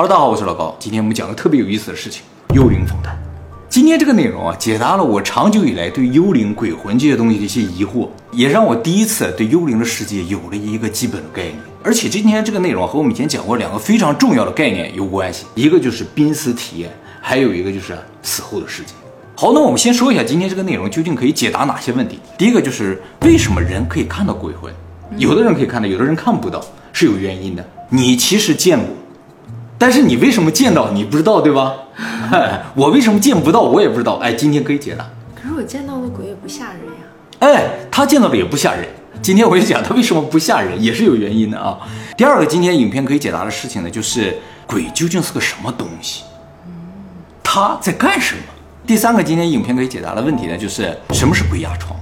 Hello，大家好，我是老高。今天我们讲个特别有意思的事情——幽灵访谈。今天这个内容啊，解答了我长久以来对幽灵、鬼魂这些东西的一些疑惑，也让我第一次对幽灵的世界有了一个基本的概念。而且今天这个内容和我们以前讲过两个非常重要的概念有关系，一个就是濒死体验，还有一个就是死后的世界。好，那我们先说一下今天这个内容究竟可以解答哪些问题。第一个就是为什么人可以看到鬼魂？有的人可以看到，有的人看不到，是有原因的。你其实见过，但是你为什么见到你不知道，对吧？我为什么见不到，我也不知道。哎，今天可以解答。可是我见到的鬼也不吓人呀。哎，他见到的也不吓人。今天我就讲他为什么不吓人，也是有原因的啊。第二个，今天影片可以解答的事情呢，就是鬼究竟是个什么东西？他在干什么？第三个，今天影片可以解答的问题呢，就是什么是鬼压床？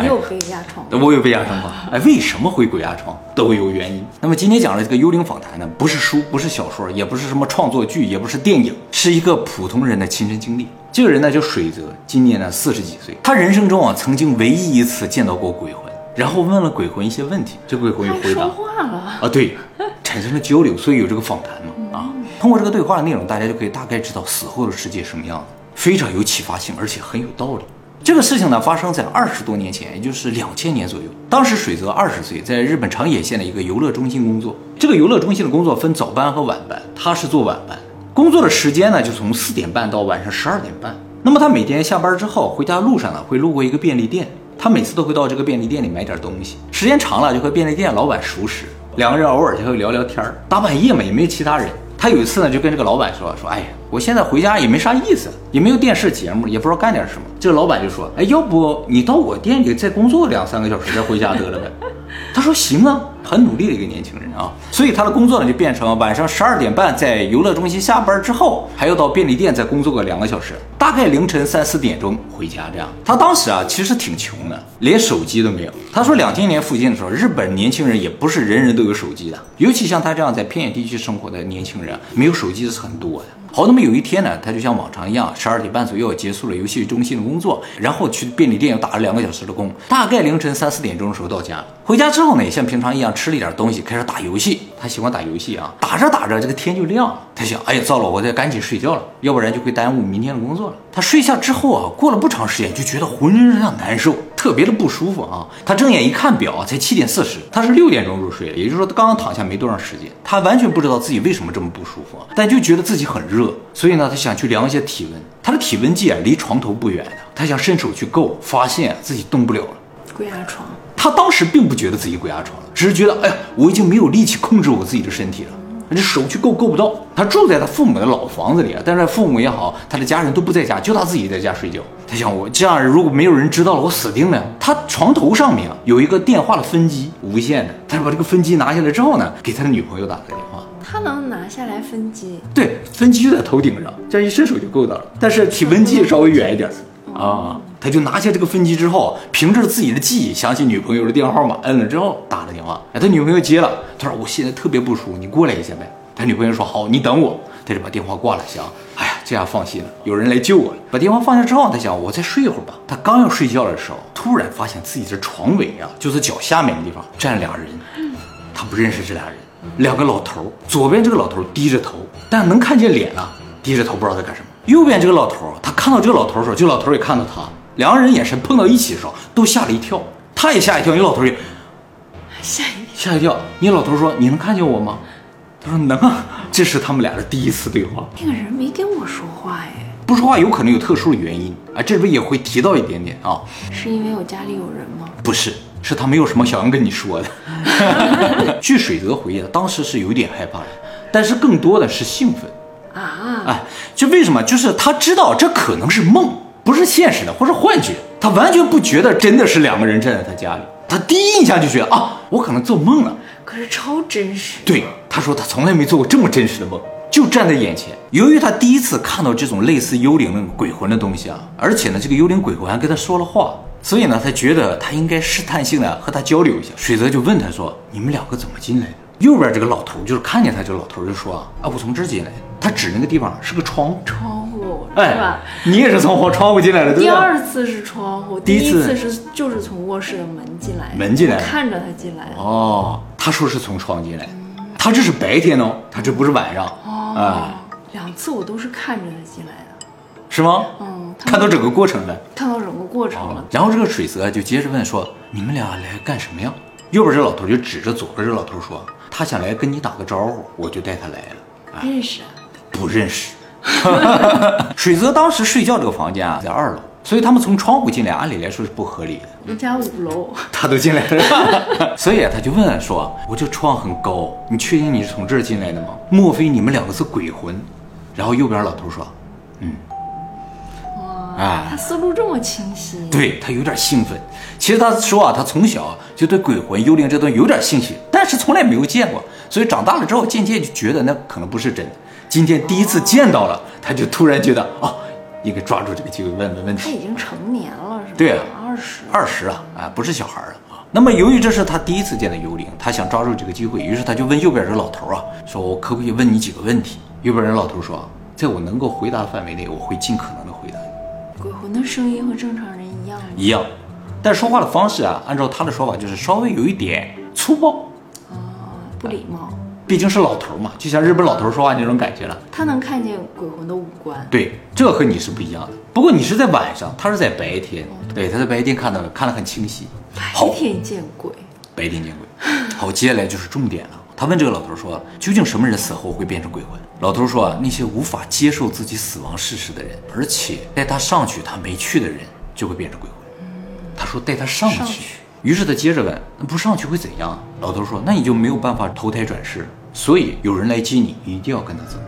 你有被压床？我有被压床过。哎，为什么会鬼压床？都有原因。那么今天讲的这个幽灵访谈呢，不是书，不是小说，也不是什么创作剧，也不是电影，是一个普通人的亲身经历。这个人呢叫水泽，今年呢四十几岁。他人生中啊，曾经唯一一次见到过鬼魂，然后问了鬼魂一些问题，这鬼魂有回答。说话了啊？对，产生了交流，所以有这个访谈嘛。啊，通过这个对话的内容，大家就可以大概知道死后的世界什么样子，非常有启发性，而且很有道理。这个事情呢，发生在二十多年前，也就是两千年左右。当时水泽二十岁，在日本长野县的一个游乐中心工作。这个游乐中心的工作分早班和晚班，他是做晚班。工作的时间呢，就从四点半到晚上十二点半。那么他每天下班之后回家路上呢，会路过一个便利店。他每次都会到这个便利店里买点东西。时间长了，就和便利店老板熟识，两个人偶尔就会聊聊天儿。大半夜嘛，也没有其他人。他有一次呢，就跟这个老板说：“说，哎呀，我现在回家也没啥意思，也没有电视节目，也不知道干点什么。”这个老板就说：“哎，要不你到我店里再工作两三个小时，再回家得了呗。”他说：“行啊。”很努力的一个年轻人啊，所以他的工作呢就变成晚上十二点半在游乐中心下班之后，还要到便利店再工作个两个小时，大概凌晨三四点钟回家。这样，他当时啊其实挺穷的，连手机都没有。他说两千年附近的时候，日本年轻人也不是人人都有手机的，尤其像他这样在偏远地区生活的年轻人，没有手机是很多的。好，那么有一天呢，他就像往常一样，十二点半左右结束了游戏中心的工作，然后去便利店又打了两个小时的工，大概凌晨三四点钟的时候到家。回家之后呢，也像平常一样吃了一点东西，开始打游戏。他喜欢打游戏啊，打着打着这个天就亮了。他想，哎呀，糟了，我得赶紧睡觉了，要不然就会耽误明天的工作了。他睡下之后啊，过了不长时间就觉得浑身上难受，特别的不舒服啊。他睁眼一看表，才七点四十，他是六点钟入睡的，也就是说他刚刚躺下没多长时间。他完全不知道自己为什么这么不舒服啊，但就觉得自己很热，所以呢，他想去量一下体温。他的体温计啊，离床头不远的，他想伸手去够，发现自己动不了了，鬼压床。他当时并不觉得自己鬼压床了，只是觉得，哎呀，我已经没有力气控制我自己的身体了，这手去够够不到。他住在他父母的老房子里啊，但是父母也好，他的家人都不在家，就他自己在家睡觉。他想，我这样如果没有人知道了，我死定了。他床头上面有一个电话的分机，无线的。他把这个分机拿下来之后呢，给他的女朋友打个电话。他能拿下来分机？对，分机就在头顶上，这样一伸手就够到了。但是体温计稍微远一点啊。他就拿下这个分机之后，凭着自己的记忆想起女朋友的电话号码，摁了之后打了电话。哎，他女朋友接了，他说：“我现在特别不舒服，你过来一下呗。”他女朋友说：“好，你等我。”他就把电话挂了，想：“哎呀，这下放心了，有人来救我了。”把电话放下之后，他想：“我再睡一会儿吧。”他刚要睡觉的时候，突然发现自己的床尾啊，就是脚下面的地方站俩人。他不认识这俩人，两个老头。左边这个老头低着头，但能看见脸啊，低着头不知道在干什么。右边这个老头，他看到这个老头的时候，这老头也看到他。两个人眼神碰到一起的时候，都吓了一跳。他也吓一跳，你老头也吓一吓一跳。你老头说：“你能看见我吗？”他说：“能啊。”这是他们俩的第一次对话。那个人没跟我说话哎，不说话有可能有特殊的原因啊。这边也会提到一点点啊。是因为我家里有人吗？不是，是他没有什么想要跟你说的。据水泽回忆，当时是有点害怕的，但是更多的是兴奋啊。哎，就为什么？就是他知道这可能是梦。不是现实的，或是幻觉，他完全不觉得真的是两个人站在他家里。他第一印象就觉得啊，我可能做梦了。可是超真实。对，他说他从来没做过这么真实的梦，就站在眼前。由于他第一次看到这种类似幽灵的鬼魂的东西啊，而且呢，这个幽灵鬼魂还跟他说了话，所以呢，他觉得他应该试探性的和他交流一下。水泽就问他说：“你们两个怎么进来的？”右边这个老头就是看见他，这个老头就说：“啊，我从这儿进来的。”他指那个地方是个窗窗户，是吧？你也是从窗户进来的，对吧？第二次是窗户，第一次是就是从卧室的门进来，门进来，看着他进来。哦，他说是从窗进来。他这是白天哦，他这不是晚上，哦，哎，两次我都是看着他进来的，是吗？嗯，看到整个过程了。看到整个过程了，然后这个水泽就接着问说：“你们俩来干什么呀？”右边这老头就指着左边这老头说：“他想来跟你打个招呼，我就带他来了。认识啊，不认识。水泽当时睡觉这个房间啊，在二楼，所以他们从窗户进来，按理来说是不合理的。人家五楼，他都进来了，所以啊，他就问说：“我这窗很高，你确定你是从这儿进来的吗？莫非你们两个是鬼魂？”然后右边老头说：“哇，啊他思路这么清晰，对他有点兴奋。其实他说啊，他从小就对鬼魂、幽灵这东西有点兴趣，但是从来没有见过，所以长大了之后渐渐就觉得那可能不是真的。今天第一次见到了，他就突然觉得哦，应该抓住这个机会问问问题。他已经成年了，是吧？对啊二十，二十啊，啊，不是小孩儿了啊。那么由于这是他第一次见到幽灵，他想抓住这个机会，于是他就问右边这个老头啊，说我可不可以问你几个问题？右边人老头说，在我能够回答的范围内，我会尽可能的回答你。鬼魂的声音和正常人一样吗？一样，但说话的方式啊，按照他的说法就是稍微有一点粗暴，啊，不礼貌。毕竟是老头嘛，就像日本老头说话那种感觉了。他能看见鬼魂的五官，对，这和你是不一样的。不过你是在晚上，他是在白天，对，他在白天看到看得很清晰。白，天见鬼，白天见鬼。好，接下来就是重点了。他问这个老头说：“究竟什么人死后会变成鬼魂？”老头说：“啊，那些无法接受自己死亡事实的人，而且带他上去他没去的人，就会变成鬼魂。”他说：“带他上去。上去于是他接着问：“那不上去会怎样？”老头说：“那你就没有办法投胎转世，所以有人来接你，你一定要跟他走。”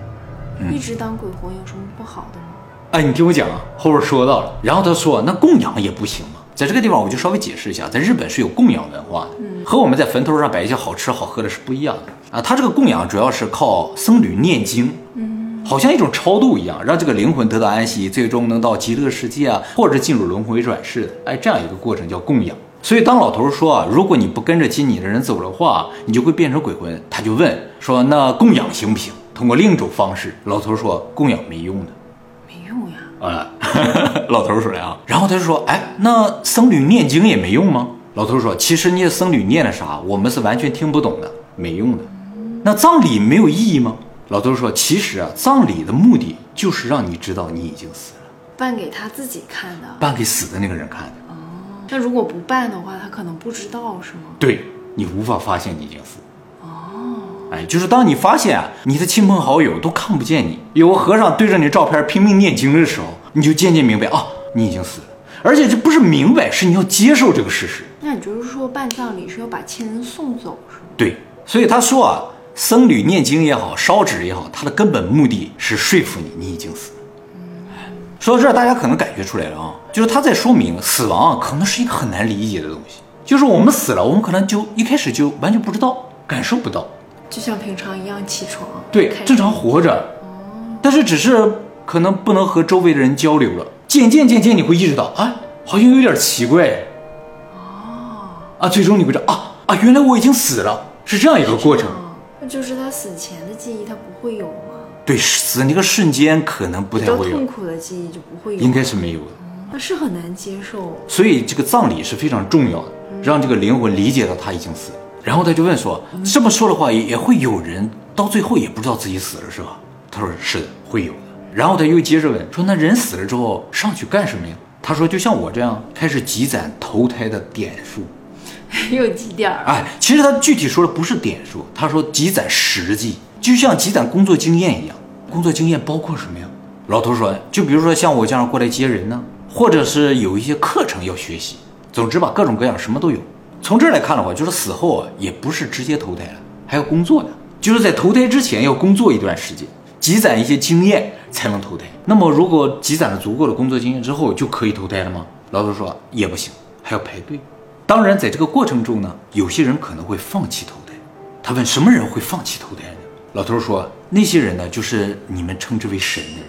一直当鬼魂有什么不好的吗？哎，你听我讲啊，后边说到了，然后他说那供养也不行吗？在这个地方我就稍微解释一下，在日本是有供养文化的，和我们在坟头上摆一些好吃好喝的是不一样的啊。他这个供养主要是靠僧侣念经，嗯，好像一种超度一样，让这个灵魂得到安息，最终能到极乐世界啊，或者进入轮回转世的，哎，这样一个过程叫供养。所以当老头说啊，如果你不跟着接你的人走的话，你就会变成鬼魂。他就问说，那供养行不行？通过另一种方式，老头说供养没用的。没用呀，啊，老头说的啊，然后他就说，哎，那僧侣念经也没用吗？老头说，其实那僧侣念的啥，我们是完全听不懂的，没用的。那葬礼没有意义吗？老头说，其实啊，葬礼的目的就是让你知道你已经死了，办给他自己看的。办给死的那个人看的。那如果不办的话，他可能不知道，是吗？对你无法发现你已经死。哦，哎，就是当你发现啊，你的亲朋好友都看不见你，有个和尚对着你照片拼命念经的时候，你就渐渐明白啊，你已经死了。而且这不是明白，是你要接受这个事实。那也就是说，办葬礼是要把亲人送走，是吗？对，所以他说啊，僧侣念经也好，烧纸也好，他的根本目的是说服你，你已经死了。说到这儿，大家可能感觉出来了啊，就是他在说明死亡啊，可能是一个很难理解的东西。就是我们死了，我们可能就一开始就完全不知道，感受不到，就像平常一样起床，对正常活着，但是只是可能不能和周围的人交流了。渐渐渐渐，你会意识到，啊，好像有点奇怪。哦，啊，最终你会知道，啊啊，原来我已经死了，是这样一个过程。啊，那就是他死前的记忆，他不会有吗？对，死那个瞬间可能不太会有，痛苦的记忆就不会有，应该是没有的。那是很难接受。所以这个葬礼是非常重要的，让这个灵魂理解到他已经死了。然后他就问说：“这么说的话，也也会有人到最后也不知道自己死了，是吧？”他说：“是的，会有的。”然后他又接着问说：“那人死了之后上去干什么呀？”他说：“就像我这样，开始积攒投胎的点数。又几点儿？哎，其实他具体说的不是点数，他说积攒实际，就像积攒工作经验一样。工作经验包括什么呀？老头说，就比如说像我这样过来接人呢，或者是有一些课程要学习，总之吧，各种各样什么都有。从这儿来看的话，就是死后啊，也不是直接投胎了，还要工作的，就是在投胎之前要工作一段时间，积攒一些经验才能投胎。那么如果积攒了足够的工作经验之后，就可以投胎了吗？老头说也不行，还要排队。当然，在这个过程中呢，有些人可能会放弃投胎。他问什么人会放弃投胎呢？老头说，那些人呢，就是你们称之为神的人。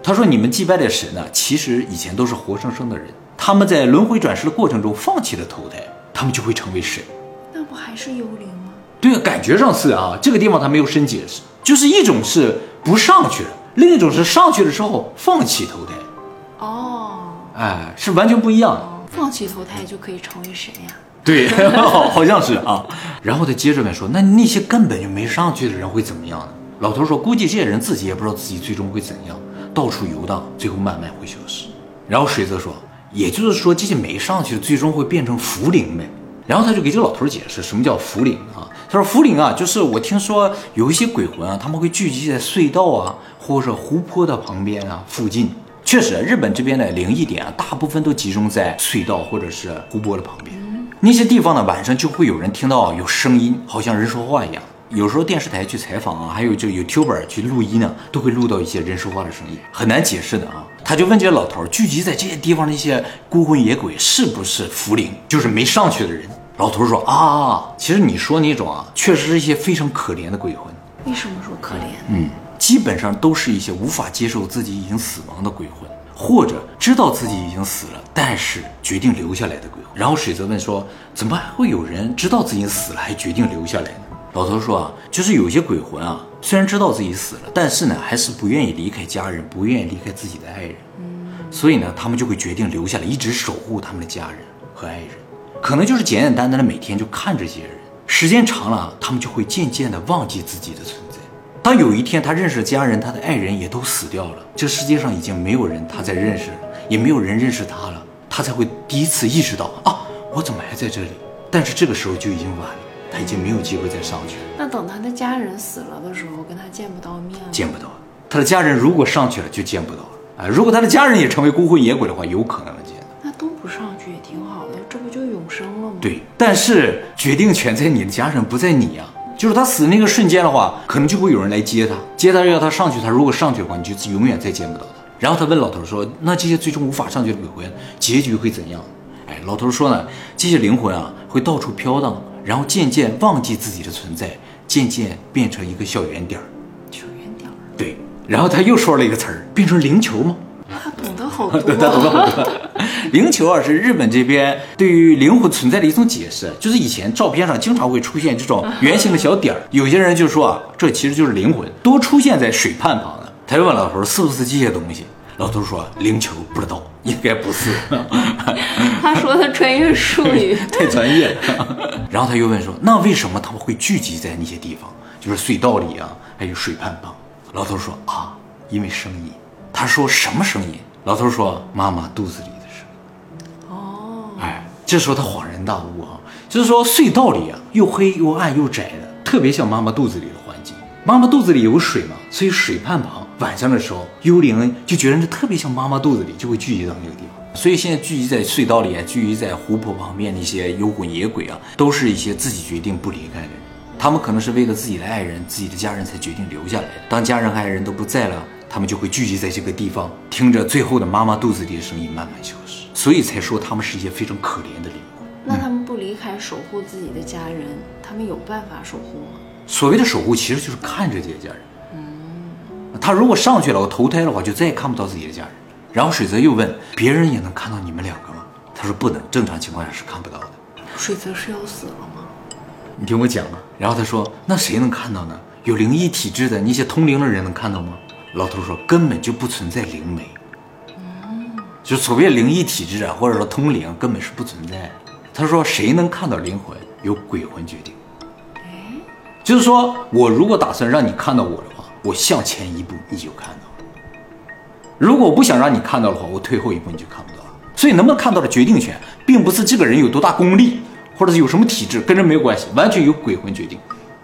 他说，你们祭拜的神呢，其实以前都是活生生的人，他们在轮回转世的过程中放弃了投胎，他们就会成为神。那不还是幽灵吗？对啊，感觉上是啊，这个地方他没有深解释，就是一种是不上去了，另一种是上去了之后放弃投胎，哦，哎，是完全不一样的。放弃投胎就可以成为神呀？对，好好像是啊。然后他接着问说：“那那些根本就没上去的人会怎么样呢？”老头说：“估计这些人自己也不知道自己最终会怎样，到处游荡，最后慢慢会消失。”然后水泽说：“也就是说，这些没上去的最终会变成浮灵呗。”然后他就给这个老头解释什么叫浮灵啊？他说：“浮灵啊，就是我听说有一些鬼魂啊，他们会聚集在隧道啊，或者湖泊的旁边啊附近。确实，日本这边的灵异点啊，大部分都集中在隧道或者是湖泊的旁边。那些地方呢，晚上就会有人听到有声音，好像人说话一样。有时候电视台去采访啊，还有就 YouTuber 去录音呢，都会录到一些人说话的声音，很难解释的啊。他就问这些老头，聚集在这些地方的一些孤魂野鬼是不是福灵，就是没上去的人？老头说啊，其实你说那种啊，确实是一些非常可怜的鬼魂。为什么说可怜？嗯，基本上都是一些无法接受自己已经死亡的鬼魂，或者知道自己已经死了，但是决定留下来的鬼魂。然后水泽问说，怎么还会有人知道自己死了还决定留下来呢？老头说啊，就是有些鬼魂啊，虽然知道自己死了，但是呢，还是不愿意离开家人，不愿意离开自己的爱人。所以呢，他们就会决定留下来，一直守护他们的家人和爱人。可能就是简简单单的每天就看这些人，时间长了，他们就会渐渐的忘记自己的存在。当有一天他认识的家人，他的爱人也都死掉了，这世界上已经没有人他在认识，也没有人认识他了，他才会第一次意识到啊，我怎么还在这里？但是这个时候就已经晚了，他已经没有机会再上去了。那等他的家人死了的时候，跟他见不到面。见不到，他的家人如果上去了就见不到了啊！如果他的家人也成为孤魂野鬼的话，有可能见到。那都不上去也挺好的，这不就永生了吗？对，但是决定权在你的家人，不在你呀。就是他死的那个瞬间的话，可能就会有人来接他，接他要他上去。他如果上去的话，你就永远再见不到他。然后他问老头说：“那这些最终无法上去的鬼魂，结局会怎样？”哎，老头说呢，这些灵魂啊会到处飘荡，然后渐渐忘记自己的存在，渐渐变成一个小圆点儿。小圆点儿，对，然后他又说了一个词儿，变成灵球吗？他懂得好多。他懂得很多。灵球啊，是日本这边对于灵魂存在的一种解释，就是以前照片上经常会出现这种圆形的小点儿，有些人就说啊，这其实就是灵魂，多出现在水畔旁的。他就问老头是不是这些东西，老头说灵球不知道，应该不是。他说的专业术语太专业了。然后他又问说，那为什么他们会聚集在那些地方，就是隧道里啊，还有水畔旁？老头说啊，因为声音。他说什么声音？老头说妈妈肚子里的声音。哦，哎，这时候他恍然大悟啊，就是说隧道里啊又黑又暗又窄的，特别像妈妈肚子里的环境。妈妈肚子里有水嘛，所以水畔旁晚上的时候，幽灵就觉得这特别像妈妈肚子里，就会聚集到那个地方。所以现在聚集在隧道里啊，聚集在湖泊旁边那些幽魂野鬼啊，都是一些自己决定不离开的人。他们可能是为了自己的爱人、自己的家人才决定留下来的。当家人和爱人都不在了。他们就会聚集在这个地方，听着最后的妈妈肚子里的声音慢慢消失，所以才说他们是一些非常可怜的灵魂。那他们不离开守护自己的家人，他们有办法守护吗？所谓的守护，其实就是看着这些家人。嗯，他如果上去了，我投胎的话，就再也看不到自己的家人。然后水泽又问：“别人也能看到你们两个吗？”他说：“不能，正常情况下是看不到的。”水泽是要死了吗？你听我讲啊。然后他说：“那谁能看到呢？有灵异体质的那些通灵的人能看到吗？”老头说：“根本就不存在灵媒，就所谓灵异体质啊，或者说通灵，根本是不存在。”他说：“谁能看到灵魂，由鬼魂决定。就是说我如果打算让你看到我的话，我向前一步你就看到了；如果我不想让你看到的话，我退后一步你就看不到了。所以能不能看到的决定权，并不是这个人有多大功力，或者是有什么体质，跟这没有关系，完全由鬼魂决定。”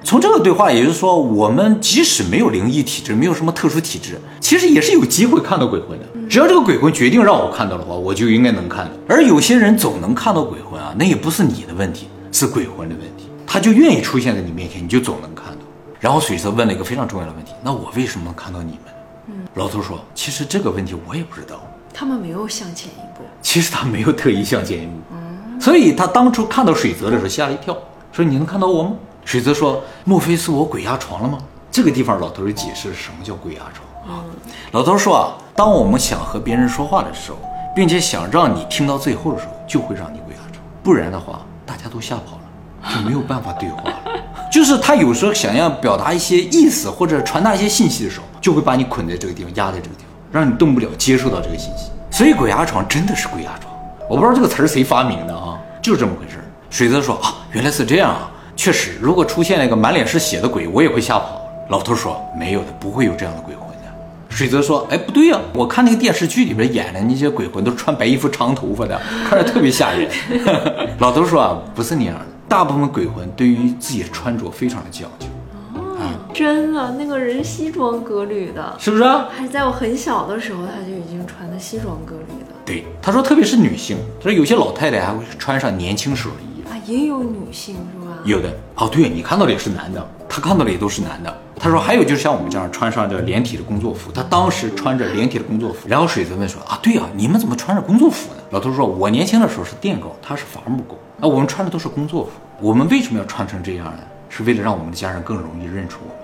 从这个对话，也就是说，我们即使没有灵异体质，没有什么特殊体质，其实也是有机会看到鬼魂的。只要这个鬼魂决定让我看到的话，我就应该能看到。而有些人总能看到鬼魂啊，那也不是你的问题，是鬼魂的问题。他就愿意出现在你面前，你就总能看到。然后水蛇问了一个非常重要的问题：那我为什么能看到你们？嗯，老头说，其实这个问题我也不知道。他们没有向前一步。其实他没有特意向前一步。嗯，所以他当初看到水泽的时候吓了一跳，说你能看到我吗？水泽说：“莫非是我鬼压床了吗？”这个地方，老头就解释什么叫鬼压床啊。老头说啊，当我们想和别人说话的时候，并且想让你听到最后的时候，就会让你鬼压床，不然的话，大家都吓跑了，就没有办法对话了。就是他有时候想要表达一些意思或者传达一些信息的时候，就会把你捆在这个地方，压在这个地方，让你动不了，接受到这个信息。所以鬼压床真的是鬼压床，我不知道这个词儿谁发明的啊，就是这么回事。水泽说啊，原来是这样啊，确实，如果出现了一个满脸是血的鬼，我也会吓跑。老头说没有的，不会有这样的鬼魂的。水泽说，哎，不对呀，我看那个电视剧里边演的那些鬼魂都穿白衣服、长头发的，看着特别吓人。老头说啊，不是那样的，大部分鬼魂对于自己的穿着非常的讲究。真的，那个人西装革履的，是不是？还在我很小的时候，他就已经穿的西装革履的。对，他说，特别是女性，他说有些老太太还会穿上年轻时候的衣服。啊，也有女性是吧？有的哦，对你看到的也是男的，他看到的也都是男的。他说还有就是像我们这样穿上这连体的工作服，他当时穿着连体的工作服。然后水泽问说啊，对啊，你们怎么穿着工作服呢？老头说，我年轻的时候是电工，他是伐木工，啊，我们穿的都是工作服。我们为什么要穿成这样呢？是为了让我们的家人更容易认出我们。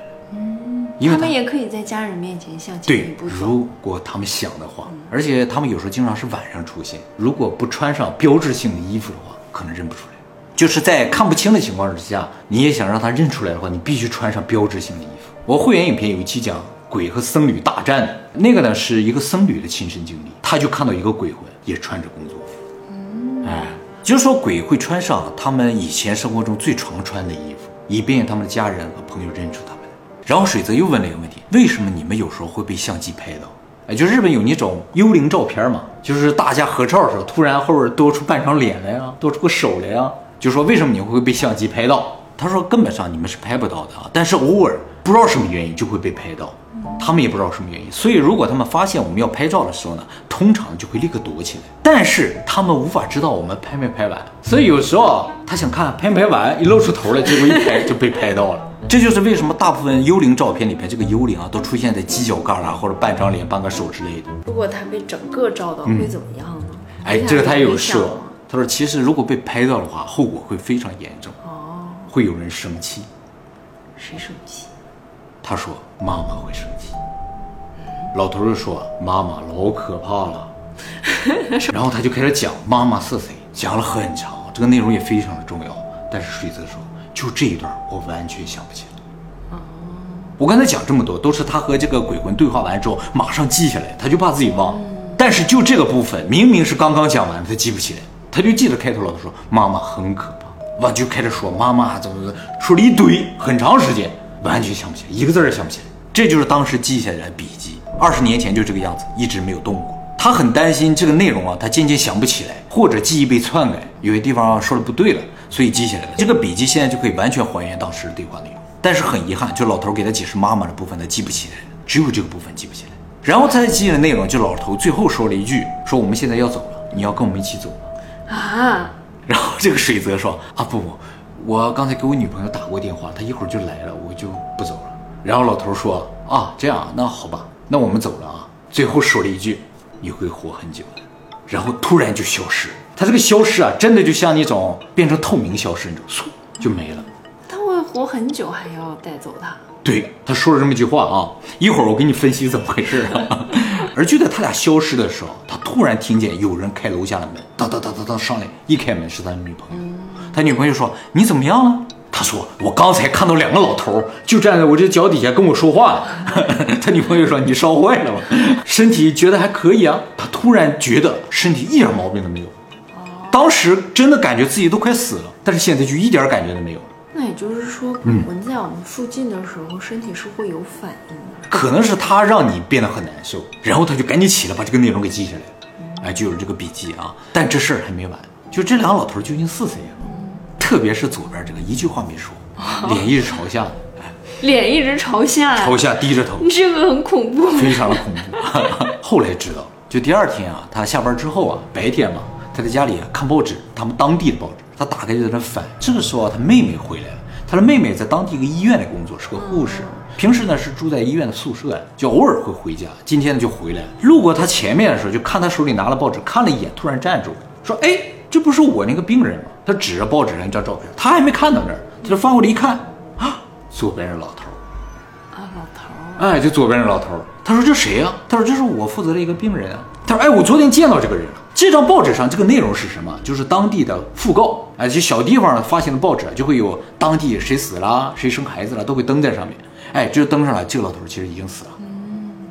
因为他们也可以在家人面前向前对一步，走。如果他们想的话，而且他们有时候经常是晚上出现，如果不穿上标志性的衣服的话，可能认不出来。就是在看不清的情况之下，你也想让他认出来的话，你必须穿上标志性的衣服。我会员影片有一期讲鬼和僧侣大战的，那个呢是一个僧侣的亲身经历，他就看到一个鬼魂也穿着工作服，哎，就是说鬼会穿上他们以前生活中最常穿的衣服，以便他们的家人和朋友认出他们。然后水泽又问了一个问题：为什么你们有时候会被相机拍到？哎，就日本有那种幽灵照片嘛，就是大家合照的时候，突然后边多出半张脸来啊，多出个手来呀，就说为什么你会被相机拍到？他说根本上你们是拍不到的啊，但是偶尔不知道什么原因就会被拍到，他们也不知道什么原因，所以如果他们发现我们要拍照的时候呢，通常就会立刻躲起来，但是他们无法知道我们拍没拍完，所以有时候啊，他想看拍没拍完，一露出头来，结果一拍就被拍到了。这就是为什么大部分幽灵照片里边，这个幽灵啊都出现在犄角旮旯或者半张脸、半个手之类的。如果他被整个照到，会怎么样呢？哎，这个他也有说说，，他说其实如果被拍到的话，后果会非常严重，哦，会有人生气。谁生气？他说妈妈会生气。老头就说妈妈老可怕了，然后他就开始讲妈妈是谁，讲了很长，这个内容也非常的重要。但是水泽说，就这一段我完全想不起来。我刚才讲这么多，都是他和这个鬼魂对话完之后马上记下来，他就怕自己忘。但是就这个部分，明明是刚刚讲完的，他记不起来，他就记得开头老头说妈妈很可怕，完就开始说妈妈怎么怎么，说了一堆很长时间，完全想不起来，一个字也想不起来。这就是当时记下来的笔记，二十年前就这个样子，一直没有动过。他很担心这个内容啊，他渐渐想不起来，或者记忆被篡改，有些地方说的不对了，所以记下来了。这个笔记现在就可以完全还原当时的对话内容。但是很遗憾，就老头给他解释妈妈的部分他记不起来，只有这个部分记不起来。然后他记的内容，就老头最后说了一句：“说我们现在要走了，你要跟我们一起走？”啊，然后这个水泽说：“啊不不，我刚才给我女朋友打过电话，她一会儿就来了，我就不走了。”然后老头说：“啊这样，那好吧，那我们走了啊。”最后说了一句：“你会活很久的。”然后突然就消失。他这个消失啊，真的就像那种变成透明消失那种，嗖就没了。他会活很久，还要带走他。对，他说了这么一句话啊，一会儿我给你分析怎么回事啊。而就在他俩消失的时候，他突然听见有人开楼下的门，当当当当当上来，一开门是他的女朋友。他女朋友说：“你怎么样了？”他说：“我刚才看到两个老头就站在我这脚底下跟我说话。”他女朋友说：“你烧坏了吧？身体觉得还可以啊。”他突然觉得身体一点毛病都没有，当时真的感觉自己都快死了，但是现在就一点感觉都没有了。那也就是说，鬼魂在我们附近的时候，身体是会有反应的。可能是他让你变得很难受，然后他就赶紧起来把这个内容给记下来了，哎，就有这个笔记啊。但这事儿还没完，就这两个老头究竟是谁啊？特别是左边这个一句话没说，脸一直朝下，哎，脸一直朝下，朝下低着头，这个很恐怖。非常的恐怖。后来知道，就第二天啊，他下班之后啊，白天嘛，他在家里啊看报纸，他们当地的报纸，他打开就在那翻。这个时候啊，他妹妹回来了，他的妹妹在当地一个医院里工作，是个护士。平时呢是住在医院的宿舍，就偶尔会回家。今天呢就回来了，路过他前面的时候，就看他手里拿了报纸，看了一眼，突然站住，说：“哎，这不是我那个病人吗？”他指着报纸上一张照片，他还没看到那儿，他就翻过来一看，啊，左边是老头儿。啊，老头儿，哎，就左边是老头儿，他说这谁呀、他说这是我负责的一个病人啊。他说哎，我昨天见到这个人了。这张报纸上这个内容是什么？就是当地的讣告。哎，就小地方发行的报纸就会有当地谁死了、谁生孩子了，都会登在上面。哎，这登上了，这个老头其实已经死了。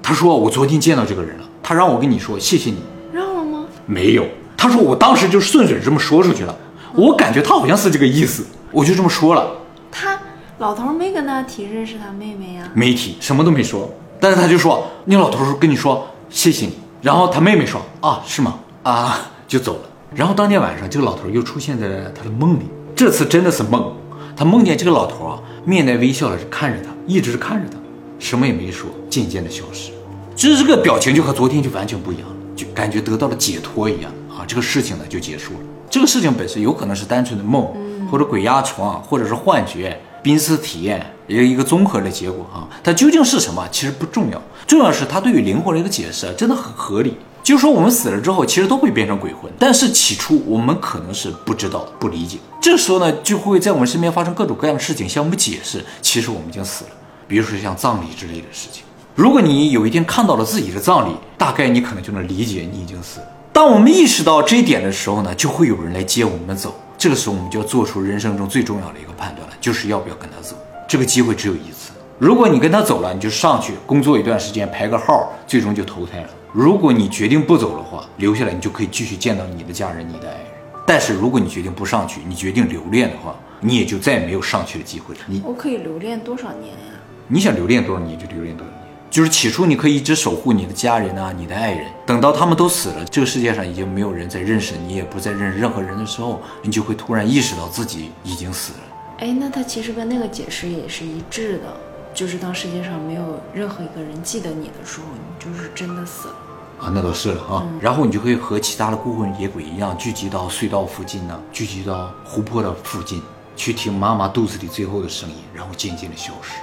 他说我昨天见到这个人了，他让我跟你说谢谢你。让了吗？没有，他说我当时就顺嘴这么说出去了。我感觉他好像是这个意思，我就这么说了。他老头没跟他提认识他妹妹呀？没提，什么都没说。但是他就说，那老头跟你说谢谢你。然后他妹妹说啊，是吗？啊，就走了。然后当天晚上，这个老头又出现在了他的梦里。这次真的是梦，他梦见这个老头啊，面带微笑的看着他，一直是看着他，什么也没说，渐渐的消失。其实这个表情就和昨天就完全不一样了，就感觉得到了解脱一样啊。这个事情呢就结束了。这个事情本身有可能是单纯的梦，或者鬼压床，或者是幻觉、濒死体验，一个一个综合的结果啊。它究竟是什么，其实不重要，重要是它对于灵魂的一个解释真的很合理。就是说，我们死了之后，其实都会变成鬼魂，但是起初我们可能是不知道、不理解。这时候呢，就会在我们身边发生各种各样的事情，向我们解释，其实我们已经死了。比如说像葬礼之类的事情，如果你有一天看到了自己的葬礼，大概你可能就能理解你已经死了。当我们意识到这一点的时候呢，就会有人来接我们走。这个时候，我们就要做出人生中最重要的一个判断了，就是要不要跟他走。这个机会只有一次。如果你跟他走了，你就上去工作一段时间，排个号，最终就投胎了。如果你决定不走的话，留下来你就可以继续见到你的家人、你的爱人。但是如果你决定不上去，你决定留恋的话，你也就再也没有上去的机会了。你我可以留恋多少年呀？你想留恋多少年就留恋多少年。就是起初你可以一直守护你的家人啊，你的爱人，等到他们都死了，这个世界上已经没有人再认识你，也不再认识任何人的时候，你就会突然意识到自己已经死了。哎，那他其实跟那个解释也是一致的，就是当世界上没有任何一个人记得你的时候，你就是真的死了。啊，那倒是了啊。然后你就可以和其他的孤魂野鬼一样，聚集到隧道附近呢，聚集到湖泊的附近，去听妈妈肚子里最后的声音，然后渐渐的消失，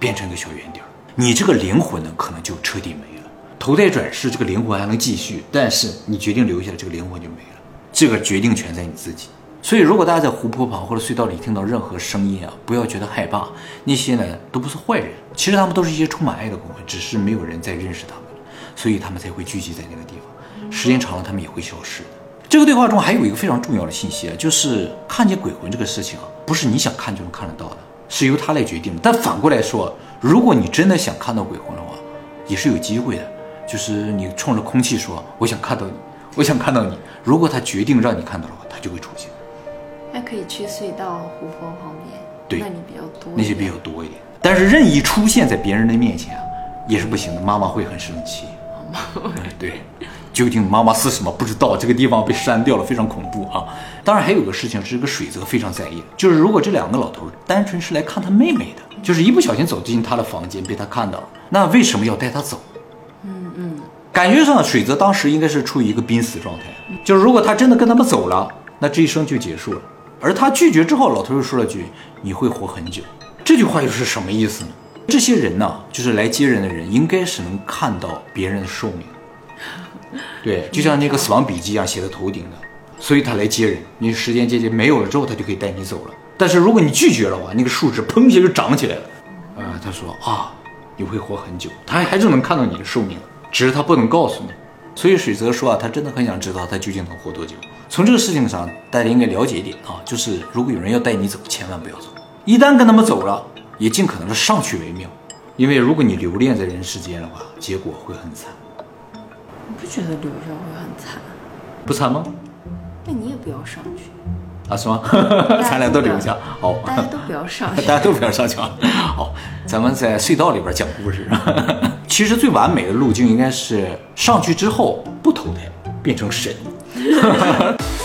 变成一个小圆点儿。你这个灵魂呢，可能就彻底没了。投胎转世，这个灵魂还能继续，但是你决定留下来，这个灵魂就没了。这个决定权在你自己。所以，如果大家在湖泊旁或者隧道里听到任何声音啊，不要觉得害怕，那些呢都不是坏人，其实他们都是一些充满爱的灵魂，只是没有人再认识他们。所以他们才会聚集在那个地方，时间长了，他们也会消失。这个对话中还有一个非常重要的信息啊，就是看见鬼魂这个事情啊，不是你想看就能看得到的，是由他来决定的。但反过来说，如果你真的想看到鬼魂的话，也是有机会的。就是你冲着空气说“我想看到你，我想看到你”，如果他决定让你看到的话，他就会出现。还可以去隧道、湖泊旁边，对，那你比较多，那些比较多一点。但是任意出现在别人的面前啊，也是不行的，妈妈会很生气。对，究竟妈妈是什么不知道，这个地方被删掉了，非常恐怖啊！当然还有个事情是这个水泽非常在意，就是如果这两个老头单纯是来看他妹妹的，就是一不小心走进他的房间被他看到了，那为什么要带他走？嗯嗯，感觉上水泽当时应该是处于一个濒死状态，就是如果他真的跟他们走了，那这一生就结束了。而他拒绝之后，老头又说了句：“你会活很久。”这句话又是什么意思呢？这些人呢，就是来接人的人，应该是能看到别人的寿命。对，就像那个死亡笔记一样写在头顶的，所以他来接人。你时间接近没有了之后，他就可以带你走了。但是如果你拒绝的话，那个数值砰一下就涨起来了。啊，他说啊，你会活很久，他还是能看到你的寿命，只是他不能告诉你。所以水泽说啊，他真的很想知道他究竟能活多久。从这个事情上，大家应该了解一点啊，就是如果有人要带你走，千万不要走。一旦跟他们走了。也尽可能的上去为妙，因为如果你留恋在人世间的话，结果会很惨。你不觉得留下会很惨？不惨吗？那你也不要上去啊？是吗？咱俩都留下。好，大家都不要上去。大家都不要上去啊。好，咱们在隧道里边讲故事。其实最完美的路径应该是上去之后不投胎，变成神。哈哈哈。